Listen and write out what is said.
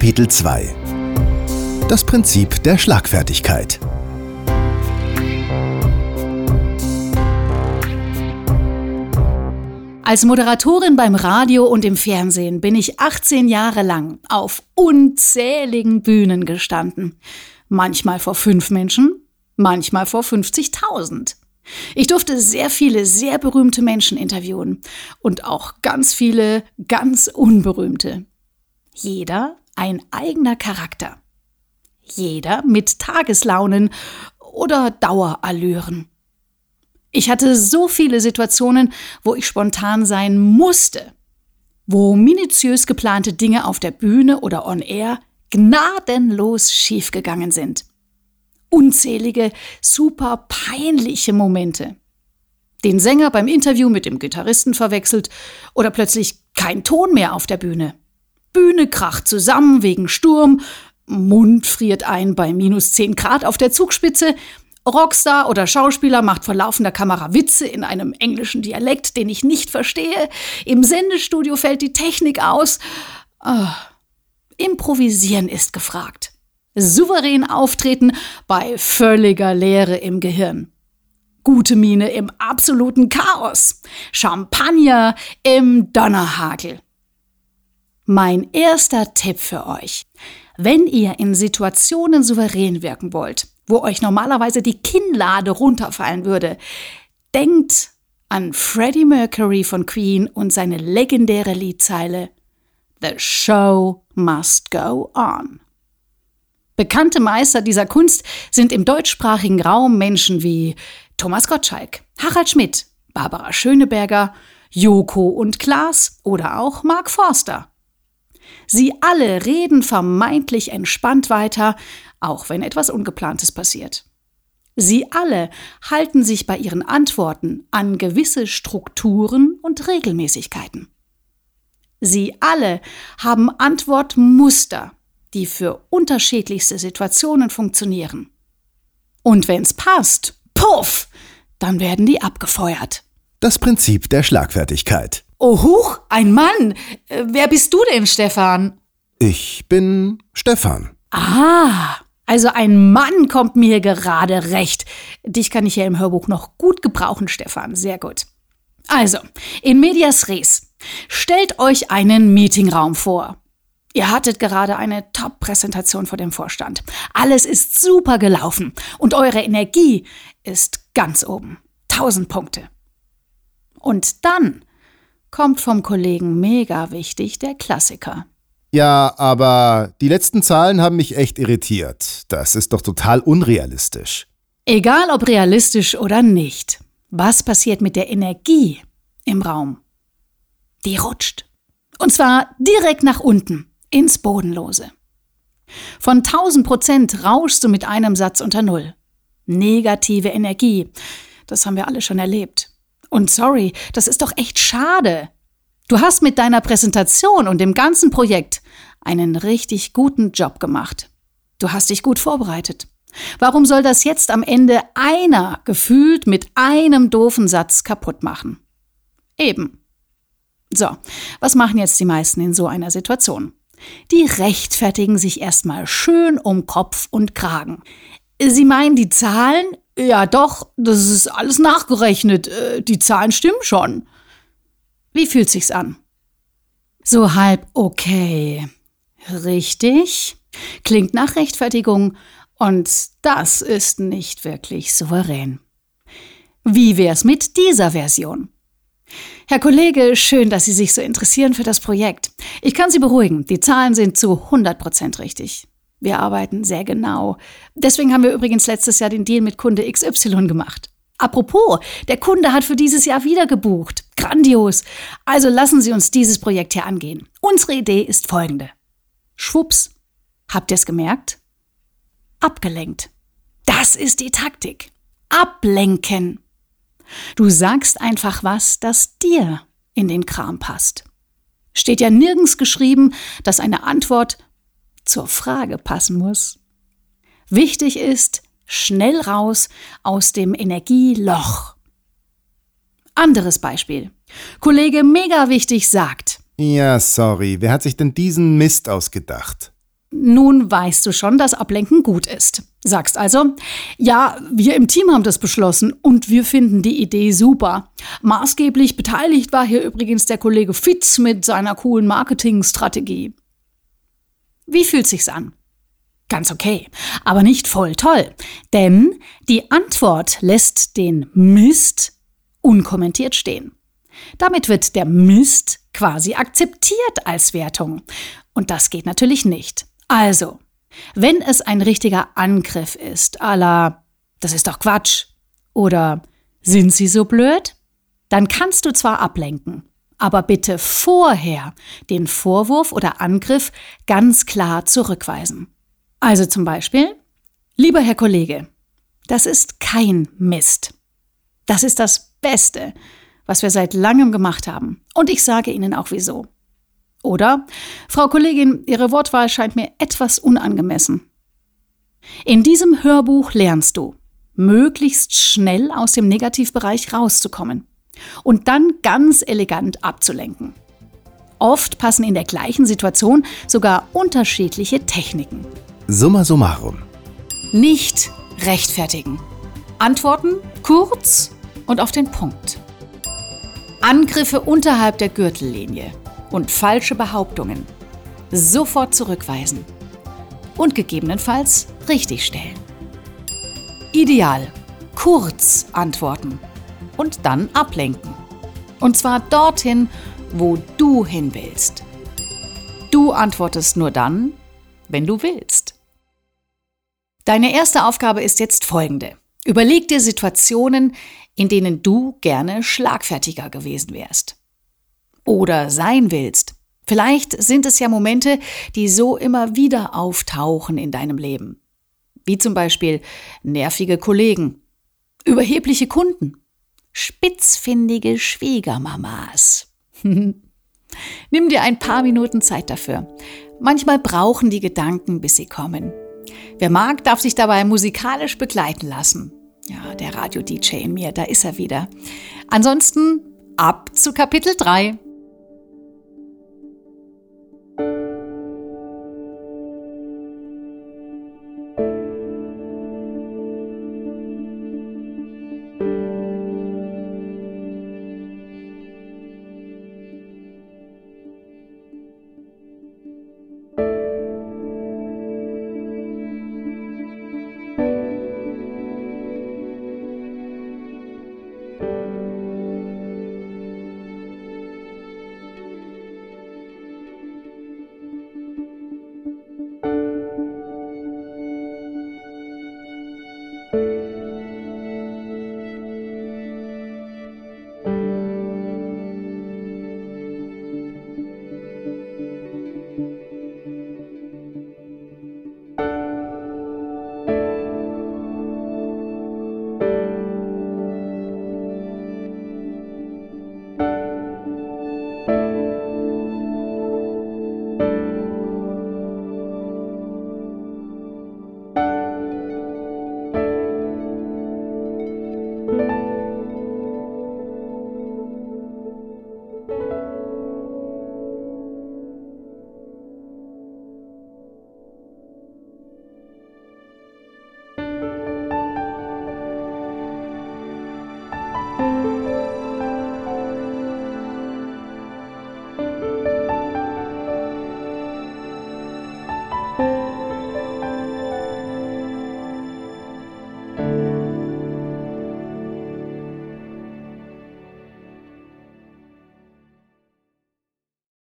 Kapitel 2 Das Prinzip der Schlagfertigkeit Als Moderatorin beim Radio und im Fernsehen bin ich 18 Jahre lang auf unzähligen Bühnen gestanden. Manchmal vor fünf Menschen, manchmal vor 50.000. Ich durfte sehr viele sehr berühmte Menschen interviewen und auch ganz viele ganz unberühmte. Jeder ein eigener Charakter. Jeder mit Tageslaunen oder Dauerallüren. Ich hatte so viele Situationen, wo ich spontan sein musste, wo minutiös geplante Dinge auf der Bühne oder on air gnadenlos schiefgegangen sind. Unzählige, super peinliche Momente. Den Sänger beim Interview mit dem Gitarristen verwechselt oder plötzlich kein Ton mehr auf der Bühne. Bühne kracht zusammen wegen Sturm, Mund friert ein bei minus 10 Grad auf der Zugspitze Rockstar oder Schauspieler macht vor laufender Kamera Witze in einem englischen Dialekt, den ich nicht verstehe. Im Sendestudio fällt die Technik aus. Oh. Improvisieren ist gefragt. Souverän auftreten bei völliger Leere im Gehirn. Gute Miene im absoluten Chaos. Champagner im Donnerhagel. Mein erster Tipp für euch. Wenn ihr in Situationen souverän wirken wollt, wo euch normalerweise die Kinnlade runterfallen würde. Denkt an Freddie Mercury von Queen und seine legendäre Liedzeile The Show Must Go On. Bekannte Meister dieser Kunst sind im deutschsprachigen Raum Menschen wie Thomas Gottschalk, Harald Schmidt, Barbara Schöneberger, Joko und Klaas oder auch Mark Forster. Sie alle reden vermeintlich entspannt weiter, auch wenn etwas Ungeplantes passiert. Sie alle halten sich bei ihren Antworten an gewisse Strukturen und Regelmäßigkeiten. Sie alle haben Antwortmuster, die für unterschiedlichste Situationen funktionieren. Und wenn's passt, puff, dann werden die abgefeuert. Das Prinzip der Schlagfertigkeit. Oh, huch, ein Mann. Äh, wer bist du denn, Stefan? Ich bin Stefan. Ah, also ein Mann kommt mir gerade recht. Dich kann ich ja im Hörbuch noch gut gebrauchen, Stefan. Sehr gut. Also, in medias res. Stellt euch einen Meetingraum vor. Ihr hattet gerade eine Top-Präsentation vor dem Vorstand. Alles ist super gelaufen und eure Energie ist ganz oben. 1000 Punkte. Und dann kommt vom Kollegen mega wichtig der Klassiker. Ja, aber die letzten Zahlen haben mich echt irritiert. Das ist doch total unrealistisch. Egal ob realistisch oder nicht, was passiert mit der Energie im Raum? Die rutscht. Und zwar direkt nach unten, ins Bodenlose. Von 1000 Prozent rauschst du mit einem Satz unter Null. Negative Energie. Das haben wir alle schon erlebt. Und sorry, das ist doch echt schade. Du hast mit deiner Präsentation und dem ganzen Projekt einen richtig guten Job gemacht. Du hast dich gut vorbereitet. Warum soll das jetzt am Ende einer gefühlt mit einem doofen Satz kaputt machen? Eben. So, was machen jetzt die meisten in so einer Situation? Die rechtfertigen sich erstmal schön um Kopf und Kragen. Sie meinen die Zahlen? Ja doch, das ist alles nachgerechnet. Äh, die Zahlen stimmen schon. Wie fühlt sich's an? So halb okay. Richtig. Klingt nach Rechtfertigung und das ist nicht wirklich souverän. Wie wär's mit dieser Version? Herr Kollege, schön, dass Sie sich so interessieren für das Projekt. Ich kann Sie beruhigen, die Zahlen sind zu 100% richtig. Wir arbeiten sehr genau. Deswegen haben wir übrigens letztes Jahr den Deal mit Kunde XY gemacht. Apropos, der Kunde hat für dieses Jahr wieder gebucht. Grandios. Also lassen Sie uns dieses Projekt hier angehen. Unsere Idee ist folgende. Schwupps. Habt ihr es gemerkt? Abgelenkt. Das ist die Taktik. Ablenken. Du sagst einfach was, das dir in den Kram passt. Steht ja nirgends geschrieben, dass eine Antwort zur Frage passen muss. Wichtig ist, schnell raus aus dem Energieloch. Anderes Beispiel. Kollege mega wichtig sagt. Ja, sorry, wer hat sich denn diesen Mist ausgedacht? Nun weißt du schon, dass Ablenken gut ist. Sagst also, ja, wir im Team haben das beschlossen und wir finden die Idee super. Maßgeblich beteiligt war hier übrigens der Kollege Fitz mit seiner coolen Marketingstrategie. Wie fühlt sich's an? Ganz okay, aber nicht voll toll, denn die Antwort lässt den Mist unkommentiert stehen. Damit wird der Mist quasi akzeptiert als Wertung. Und das geht natürlich nicht. Also, wenn es ein richtiger Angriff ist, à la, das ist doch Quatsch, oder sind Sie so blöd? Dann kannst du zwar ablenken, aber bitte vorher den Vorwurf oder Angriff ganz klar zurückweisen. Also zum Beispiel, lieber Herr Kollege, das ist kein Mist. Das ist das Beste, was wir seit langem gemacht haben. Und ich sage Ihnen auch wieso. Oder, Frau Kollegin, Ihre Wortwahl scheint mir etwas unangemessen. In diesem Hörbuch lernst du, möglichst schnell aus dem Negativbereich rauszukommen und dann ganz elegant abzulenken. Oft passen in der gleichen Situation sogar unterschiedliche Techniken. Summa summarum. Nicht rechtfertigen. Antworten kurz und auf den Punkt. Angriffe unterhalb der Gürtellinie und falsche Behauptungen sofort zurückweisen und gegebenenfalls richtigstellen. Ideal kurz antworten und dann ablenken. Und zwar dorthin, wo du hin willst. Du antwortest nur dann, wenn du willst. Deine erste Aufgabe ist jetzt folgende. Überleg dir Situationen, in denen du gerne schlagfertiger gewesen wärst oder sein willst. Vielleicht sind es ja Momente, die so immer wieder auftauchen in deinem Leben. Wie zum Beispiel nervige Kollegen, überhebliche Kunden, spitzfindige Schwiegermamas. Nimm dir ein paar Minuten Zeit dafür. Manchmal brauchen die Gedanken, bis sie kommen. Wer mag, darf sich dabei musikalisch begleiten lassen. Ja, der Radio-DJ in mir, da ist er wieder. Ansonsten ab zu Kapitel 3.